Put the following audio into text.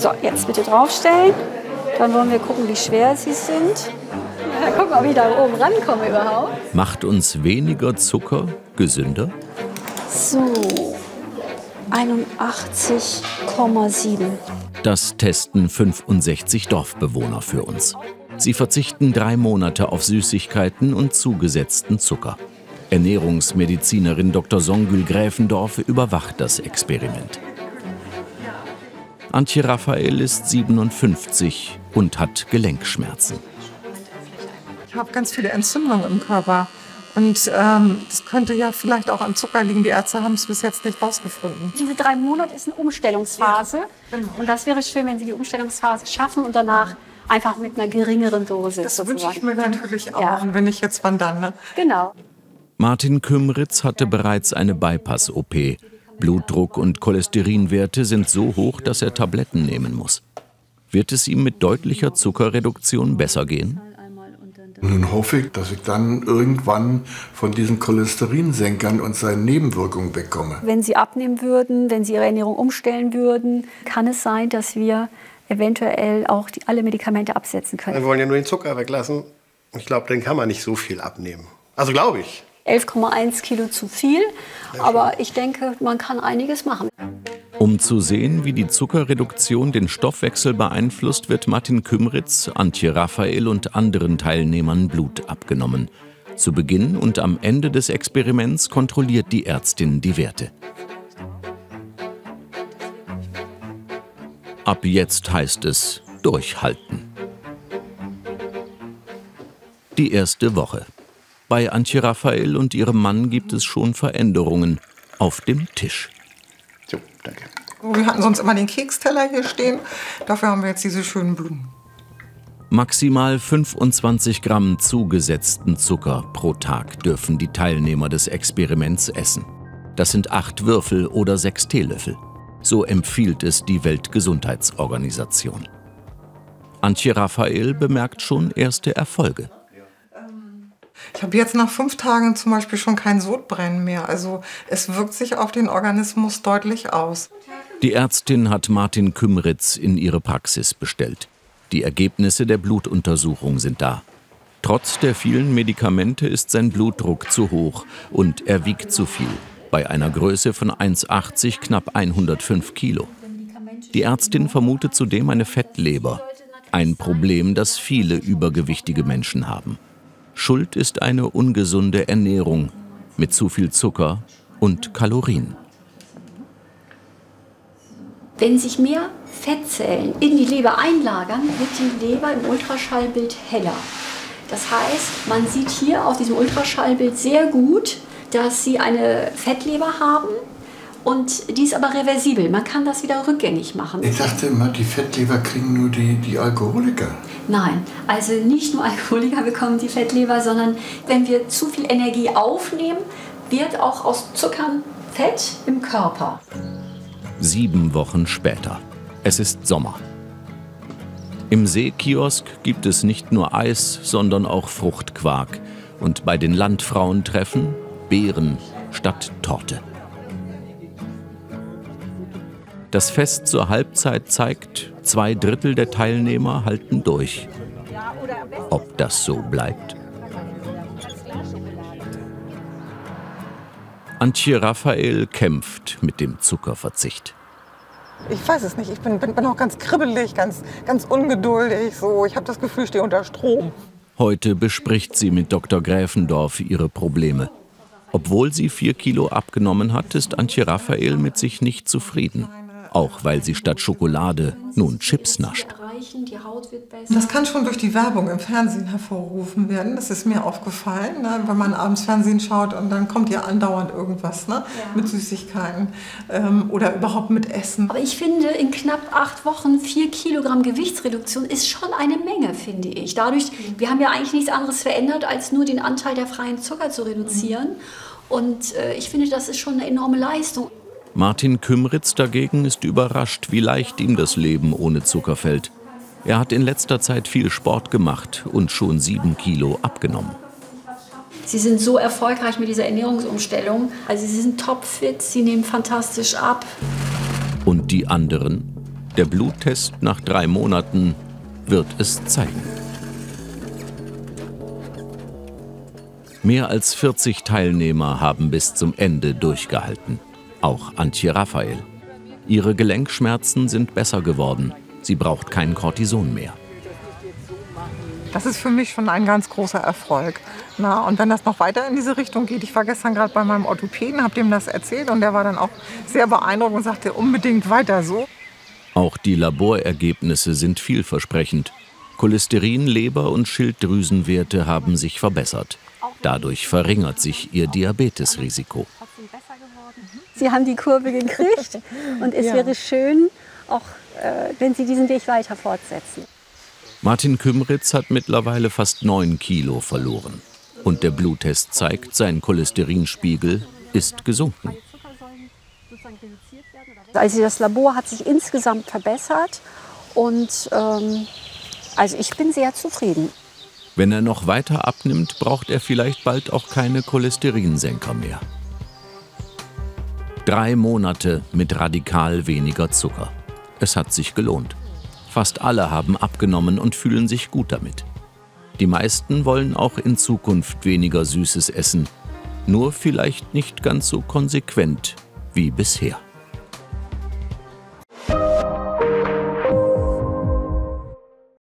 So, jetzt bitte draufstellen. Dann wollen wir gucken, wie schwer sie sind. Ja, gucken, ob ich da oben rankomme überhaupt. Macht uns weniger Zucker gesünder? So, 81,7. Das testen 65 Dorfbewohner für uns. Sie verzichten drei Monate auf Süßigkeiten und zugesetzten Zucker. Ernährungsmedizinerin Dr. Songül Gräfendorf überwacht das Experiment. Antje Raphael ist 57 und hat Gelenkschmerzen. Ich habe ganz viele Entzündungen im Körper. Und ähm, das könnte ja vielleicht auch an Zucker liegen. Die Ärzte haben es bis jetzt nicht rausgefunden. Diese drei Monate ist eine Umstellungsphase. Ja, genau. Und das wäre schön, wenn Sie die Umstellungsphase schaffen und danach einfach mit einer geringeren Dosis. Das wünsche ich mir natürlich auch. Ja. Und wenn ich jetzt, wann dann? Ne? Genau. Martin Kümritz hatte bereits eine Bypass-OP. Blutdruck und Cholesterinwerte sind so hoch, dass er Tabletten nehmen muss. Wird es ihm mit deutlicher Zuckerreduktion besser gehen? Nun hoffe ich, dass ich dann irgendwann von diesen Cholesterinsenkern und seinen Nebenwirkungen wegkomme. Wenn Sie abnehmen würden, wenn Sie Ihre Ernährung umstellen würden, kann es sein, dass wir eventuell auch die, alle Medikamente absetzen können. Wir wollen ja nur den Zucker weglassen. Ich glaube, dann kann man nicht so viel abnehmen. Also glaube ich. 11,1 Kilo zu viel, aber ich denke, man kann einiges machen. Um zu sehen, wie die Zuckerreduktion den Stoffwechsel beeinflusst, wird Martin Kümritz, Antje Raphael und anderen Teilnehmern Blut abgenommen. Zu Beginn und am Ende des Experiments kontrolliert die Ärztin die Werte. Ab jetzt heißt es durchhalten. Die erste Woche. Bei Antje Raphael und ihrem Mann gibt es schon Veränderungen auf dem Tisch. So, danke. Wir hatten sonst immer den Keksteller hier stehen. Dafür haben wir jetzt diese schönen Blumen. Maximal 25 Gramm zugesetzten Zucker pro Tag dürfen die Teilnehmer des Experiments essen. Das sind acht Würfel oder sechs Teelöffel. So empfiehlt es die Weltgesundheitsorganisation. Antje Raphael bemerkt schon erste Erfolge. Ich habe jetzt nach fünf Tagen zum Beispiel schon kein Sodbrennen mehr. Also es wirkt sich auf den Organismus deutlich aus. Die Ärztin hat Martin Kümritz in ihre Praxis bestellt. Die Ergebnisse der Blutuntersuchung sind da. Trotz der vielen Medikamente ist sein Blutdruck zu hoch und er wiegt zu viel. Bei einer Größe von 1,80 knapp 105 Kilo. Die Ärztin vermutet zudem eine Fettleber. Ein Problem, das viele übergewichtige Menschen haben. Schuld ist eine ungesunde Ernährung mit zu viel Zucker und Kalorien. Wenn sich mehr Fettzellen in die Leber einlagern, wird die Leber im Ultraschallbild heller. Das heißt, man sieht hier auf diesem Ultraschallbild sehr gut, dass sie eine Fettleber haben und die ist aber reversibel. Man kann das wieder rückgängig machen. Ich dachte immer, die Fettleber kriegen nur die, die Alkoholiker. Nein, also nicht nur Alkoholiker bekommen die Fettleber, sondern wenn wir zu viel Energie aufnehmen, wird auch aus Zuckern Fett im Körper. Sieben Wochen später. Es ist Sommer. Im Seekiosk gibt es nicht nur Eis, sondern auch Fruchtquark. Und bei den Landfrauentreffen Beeren statt Torte. Das Fest zur Halbzeit zeigt, zwei Drittel der Teilnehmer halten durch. Ob das so bleibt? Antje Raphael kämpft mit dem Zuckerverzicht. Ich weiß es nicht. Ich bin, bin, bin auch ganz kribbelig, ganz, ganz ungeduldig. So. Ich habe das Gefühl, ich stehe unter Strom. Heute bespricht sie mit Dr. Gräfendorf ihre Probleme. Obwohl sie vier Kilo abgenommen hat, ist Antje Raphael mit sich nicht zufrieden auch weil sie statt Schokolade nun Chips nascht. Das kann schon durch die Werbung im Fernsehen hervorgerufen werden. Das ist mir aufgefallen, ne? wenn man abends Fernsehen schaut und dann kommt ja andauernd irgendwas ne? Ja. mit Süßigkeiten ähm, oder überhaupt mit Essen. Aber ich finde, in knapp acht Wochen vier Kilogramm Gewichtsreduktion ist schon eine Menge, finde ich. Dadurch, wir haben ja eigentlich nichts anderes verändert, als nur den Anteil der freien Zucker zu reduzieren. Und äh, ich finde, das ist schon eine enorme Leistung. Martin Kümritz dagegen ist überrascht, wie leicht ihm das Leben ohne Zucker fällt. Er hat in letzter Zeit viel Sport gemacht und schon sieben Kilo abgenommen. Sie sind so erfolgreich mit dieser Ernährungsumstellung. Also Sie sind topfit, Sie nehmen fantastisch ab. Und die anderen? Der Bluttest nach drei Monaten wird es zeigen. Mehr als 40 Teilnehmer haben bis zum Ende durchgehalten. Auch Antje Raphael. Ihre Gelenkschmerzen sind besser geworden. Sie braucht kein Cortison mehr. Das ist für mich schon ein ganz großer Erfolg. Na, und wenn das noch weiter in diese Richtung geht, ich war gestern gerade bei meinem Orthopäden, habe dem das erzählt und der war dann auch sehr beeindruckt und sagte unbedingt weiter so. Auch die Laborergebnisse sind vielversprechend. Cholesterin, Leber und Schilddrüsenwerte haben sich verbessert. Dadurch verringert sich ihr Diabetesrisiko. Sie haben die Kurve gekriegt und es ja. wäre schön, auch äh, wenn Sie diesen Weg weiter fortsetzen. Martin Kümritz hat mittlerweile fast 9 Kilo verloren. Und der Bluttest zeigt, sein Cholesterinspiegel ist gesunken. Also das Labor hat sich insgesamt verbessert und ähm, also ich bin sehr zufrieden. Wenn er noch weiter abnimmt, braucht er vielleicht bald auch keine Cholesterinsenker mehr. Drei Monate mit radikal weniger Zucker. Es hat sich gelohnt. Fast alle haben abgenommen und fühlen sich gut damit. Die meisten wollen auch in Zukunft weniger Süßes essen, nur vielleicht nicht ganz so konsequent wie bisher.